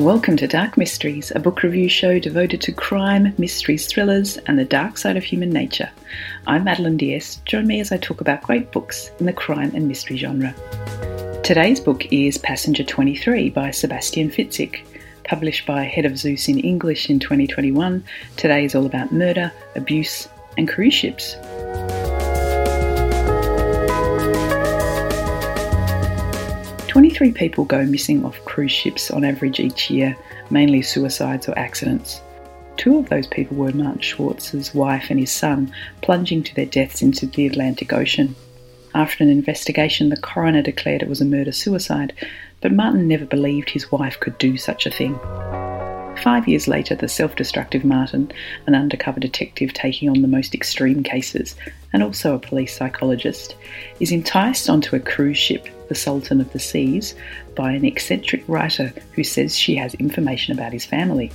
Welcome to Dark Mysteries, a book review show devoted to crime, mysteries, thrillers, and the dark side of human nature. I'm Madeline Diaz. Join me as I talk about great books in the crime and mystery genre. Today's book is Passenger 23 by Sebastian Fitzek. Published by Head of Zeus in English in 2021, today is all about murder, abuse, and cruise ships. 23 people go missing off cruise ships on average each year, mainly suicides or accidents. Two of those people were Martin Schwartz's wife and his son, plunging to their deaths into the Atlantic Ocean. After an investigation, the coroner declared it was a murder suicide, but Martin never believed his wife could do such a thing. Five years later, the self destructive Martin, an undercover detective taking on the most extreme cases, and also a police psychologist, is enticed onto a cruise ship, the Sultan of the Seas, by an eccentric writer who says she has information about his family.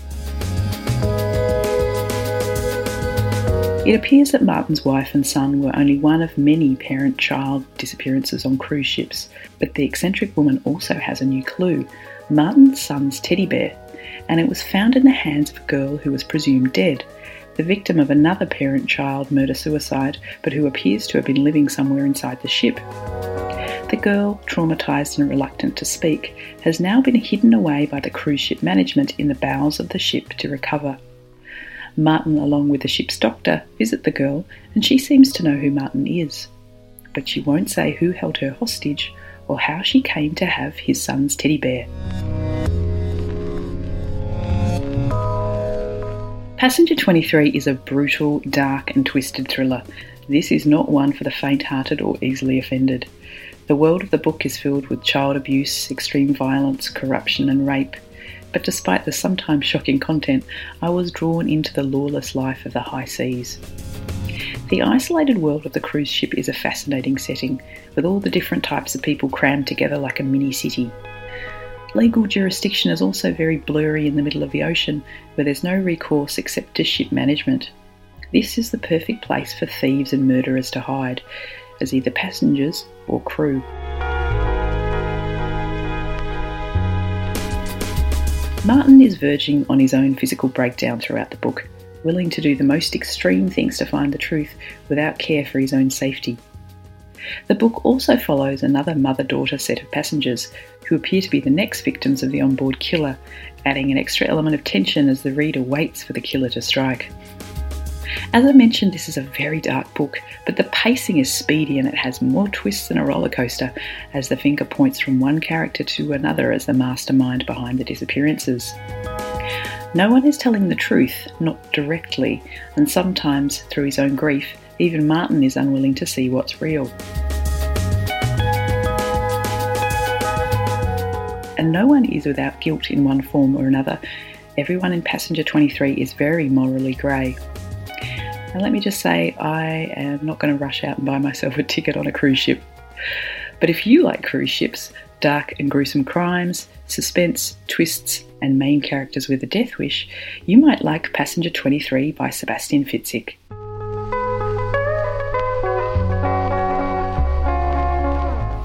It appears that Martin's wife and son were only one of many parent child disappearances on cruise ships, but the eccentric woman also has a new clue Martin's son's teddy bear, and it was found in the hands of a girl who was presumed dead, the victim of another parent child murder suicide, but who appears to have been living somewhere inside the ship. The girl, traumatised and reluctant to speak, has now been hidden away by the cruise ship management in the bowels of the ship to recover. Martin, along with the ship's doctor, visit the girl, and she seems to know who Martin is. But she won't say who held her hostage or how she came to have his son's teddy bear. Passenger 23 is a brutal, dark, and twisted thriller. This is not one for the faint hearted or easily offended. The world of the book is filled with child abuse, extreme violence, corruption, and rape. But despite the sometimes shocking content, I was drawn into the lawless life of the high seas. The isolated world of the cruise ship is a fascinating setting, with all the different types of people crammed together like a mini city. Legal jurisdiction is also very blurry in the middle of the ocean, where there's no recourse except to ship management. This is the perfect place for thieves and murderers to hide, as either passengers or crew. Martin is verging on his own physical breakdown throughout the book, willing to do the most extreme things to find the truth without care for his own safety. The book also follows another mother daughter set of passengers who appear to be the next victims of the onboard killer, adding an extra element of tension as the reader waits for the killer to strike. As I mentioned, this is a very dark book, but the pacing is speedy and it has more twists than a roller coaster as the finger points from one character to another as the mastermind behind the disappearances. No one is telling the truth, not directly, and sometimes, through his own grief, even Martin is unwilling to see what's real. And no one is without guilt in one form or another. Everyone in Passenger 23 is very morally grey. And let me just say, I am not going to rush out and buy myself a ticket on a cruise ship. But if you like cruise ships, dark and gruesome crimes, suspense, twists, and main characters with a death wish, you might like Passenger 23 by Sebastian Fitzek.